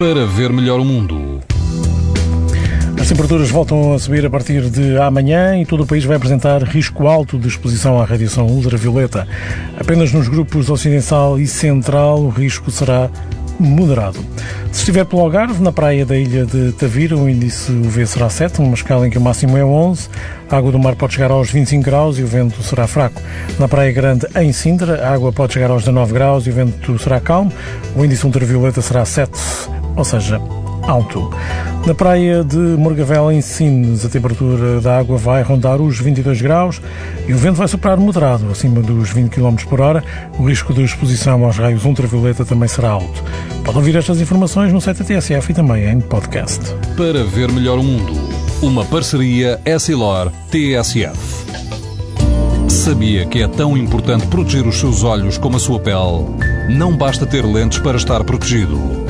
para ver melhor o mundo. As temperaturas voltam a subir a partir de amanhã e todo o país vai apresentar risco alto de exposição à radiação ultravioleta. Apenas nos grupos ocidental e central o risco será moderado. Se estiver pelo Algarve, na praia da ilha de Tavira, o índice UV será 7, numa escala em que o máximo é 11. A água do mar pode chegar aos 25 graus e o vento será fraco. Na Praia Grande, em Sintra, a água pode chegar aos 19 graus e o vento será calmo. O índice ultravioleta será 7, ou seja, alto. Na praia de Morgavel, em Sines, a temperatura da água vai rondar os 22 graus e o vento vai soprar moderado, acima dos 20 km por hora. O risco de exposição aos raios ultravioleta também será alto. Pode ouvir estas informações no site da TSF e também em podcast. Para ver melhor o mundo, uma parceria Essilor-TSF. Sabia que é tão importante proteger os seus olhos como a sua pele? Não basta ter lentes para estar protegido.